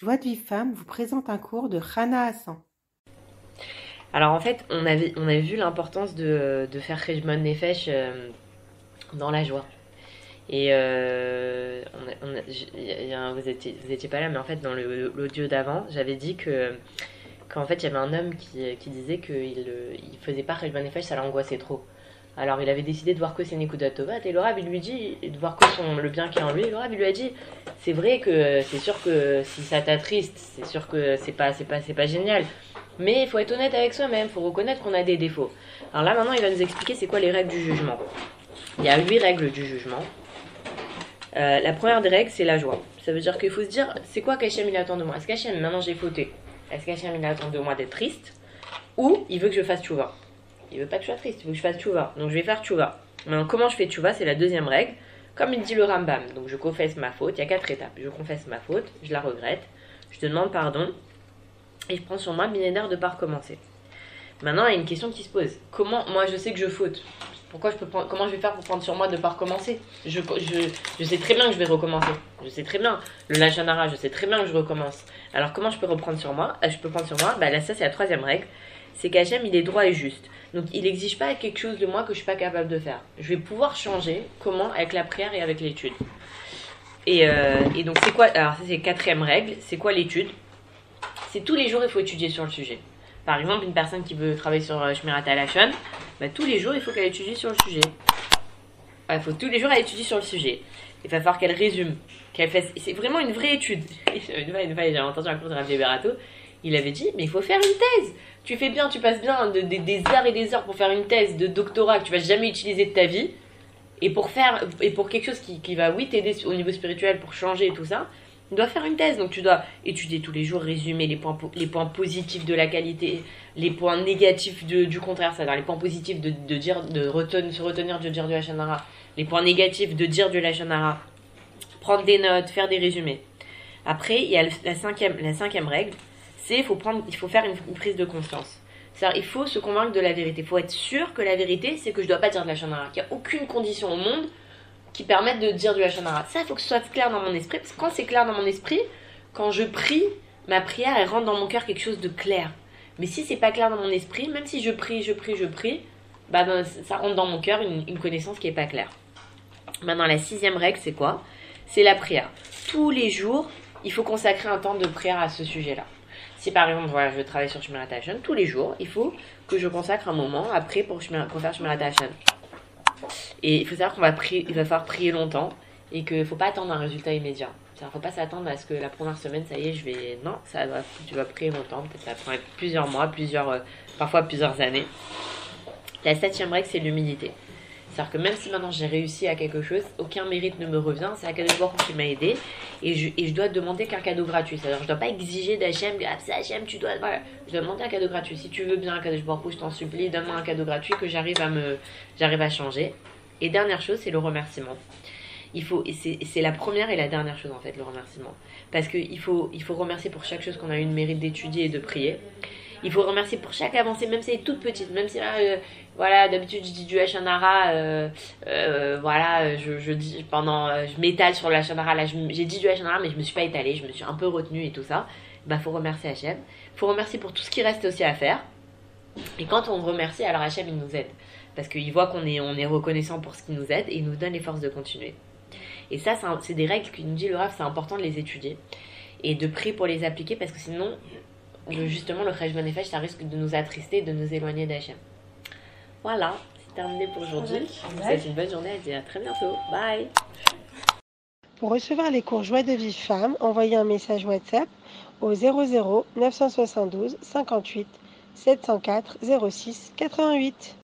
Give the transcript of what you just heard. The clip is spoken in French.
Joie de vie femme vous présente un cours de Rana Hassan. Alors en fait, on avait, on avait vu l'importance de, de faire Rejmon Nefesh euh, dans la joie. Et euh, vous, étiez, vous étiez pas là, mais en fait, dans l'audio d'avant, j'avais dit que qu'en fait, il y avait un homme qui, qui disait qu'il euh, il faisait pas Rejmon Nefesh, ça l'angoissait trop. Alors il avait décidé de voir que c'est Nekuda Tovat, et il lui dit, de voir que son, le bien qui est en lui, le Rav, il lui a dit, c'est vrai que c'est sûr que si ça t'attriste, c'est sûr que c'est pas, c'est pas, c'est pas génial. Mais il faut être honnête avec soi-même, il faut reconnaître qu'on a des défauts. Alors là, maintenant, il va nous expliquer c'est quoi les règles du jugement. Il y a huit règles du jugement. Euh, la première des règles, c'est la joie. Ça veut dire qu'il faut se dire, c'est quoi qu'Hachem il attend de moi? Est-ce qu'Hachem, maintenant j'ai fauté, est-ce qu'Hachem il attend de moi d'être triste? Ou il veut que je fasse tchouva? Il veut pas que je sois triste, il veut que je fasse tchouva. Donc je vais faire tchouva. Maintenant, comment je fais tchouva C'est la deuxième règle. Comme il dit le Rambam, donc je confesse ma faute, il y a quatre étapes. Je confesse ma faute, je la regrette, je te demande pardon, et je prends sur moi Binéder de pas recommencer. Maintenant, il y a une question qui se pose. Comment, moi je sais que je faute, pourquoi je peux comment je vais faire pour prendre sur moi de pas recommencer je sais très bien que je vais recommencer. Je sais très bien. Le Lachanara, je sais très bien que je recommence. Alors comment je peux reprendre sur moi? Euh, Je peux prendre sur moi, bah là ça c'est la troisième règle. C'est qu'Hachem il est droit et juste. Donc il n'exige pas quelque chose de moi que je suis pas capable de faire. Je vais pouvoir changer. Comment Avec la prière et avec l'étude. Et, euh, donc c'est quoi Alors ça c'est quatrième règle. C'est quoi l'étude? C'est tous les jours il faut étudier sur le sujet. Par exemple, une personne qui veut travailler sur euh, Shmirat Halachon, bah, tous les jours il faut qu'elle étudie sur le sujet. Il faut tous les jours elle étudie sur le sujet. Il va falloir qu'elle résume, qu'elle fasse. C'est vraiment une vraie étude. Une fois, j'ai entendu un cours de Rabbi Berato, il avait dit mais il faut faire une thèse. Tu fais bien, tu passes bien de- de- des heures et des heures pour faire une thèse de doctorat que tu vas jamais utiliser de ta vie. Et pour faire et pour quelque chose qui, qui va oui t'aider au niveau spirituel pour changer et tout ça, tu dois faire une thèse. Donc tu dois étudier tous les jours, résumer les points po- les points positifs de la qualité, les points négatifs de- du contraire, c'est-à-dire les points positifs de, de dire de retenir, se retenir de dire du Hachanara, les points négatifs de dire du Hachanara, prendre des notes, faire des résumés. Après, il y a la cinquième, la cinquième règle, c'est faut il faut faire une, prise de conscience. Il faut se convaincre de la vérité. Il faut être sûr que la vérité, c'est que je dois pas dire de la Hachanara, qu'il n'y a aucune condition au monde qui permette de dire du Hachanara. Ça, il faut que ce soit clair dans mon esprit, parce que quand c'est clair dans mon esprit, quand je prie, ma prière, elle rentre dans mon cœur quelque chose de clair. Mais si c'est pas clair dans mon esprit, même si je prie, je prie, je prie, bah dans- ça rentre dans mon cœur une, une connaissance qui est pas claire. Maintenant, la sixième règle, c'est quoi? C'est la prière. Tous les jours, il faut consacrer un temps de prière à ce sujet-là. Si par exemple, voilà, je travaille sur Hashem, tous les jours, il faut que je consacre un moment après pour, pour faire Hashem. Et il faut savoir qu'on va va falloir prier longtemps et qu'il ne faut pas attendre un résultat immédiat. Il ne faut pas s'attendre à ce que la première semaine, ça y est, je vais. Non, ça tu vas prier longtemps. Peut-être ça prend plusieurs mois, plusieurs, euh, parfois plusieurs années. La septième règle, c'est l'humilité. C'est-à-dire que même si maintenant j'ai réussi à quelque chose, aucun mérite ne me revient, c'est Akadosh qui m'a aidé et je, dois demander qu'un cadeau gratuit. C'est-à-dire je dois pas exiger d'Hachem, ah c'est Hachem, tu dois. Voilà. Je dois demander un cadeau gratuit. Si tu veux bien Akadosh Baruch je t'en supplie, donne-moi un cadeau gratuit que j'arrive à me, j'arrive à changer. Et dernière chose, c'est le remerciement. Il faut, c'est la première et la dernière chose en fait, le remerciement. Parce qu'il faut, il faut remercier pour chaque chose qu'on a eu le mérite d'étudier et de prier. Il faut remercier pour chaque avancée, même si elle est toute petite, même si là, euh, voilà, d'habitude je dis du Hachanara, euh, euh, voilà, je, dis pendant, je m'étale sur le Hachanara, là j'ai dit du Hachanara, mais je me suis pas étalée, je me suis un peu retenue et tout ça. Bah faut remercier Hachem, faut remercier pour tout ce qui reste aussi à faire. Et quand on remercie, alors Hachem il nous aide, parce qu'il voit qu'on est, on est reconnaissant pour ce qu'il nous aide et il nous donne les forces de continuer. Et ça, c'est des règles qui nous dit le Rav, c'est important de les étudier et de prier pour les appliquer parce que sinon, le- justement, le Cheshbon Nefesh, ça risque de nous attrister, de nous éloigner d'Hachem. Voilà, c'est terminé pour aujourd'hui. Je vous souhaite une bonne journée et à très bientôt. Bye Pour recevoir les cours Joie de vie femme, envoyez un message WhatsApp au 00 972 58 704 06 88.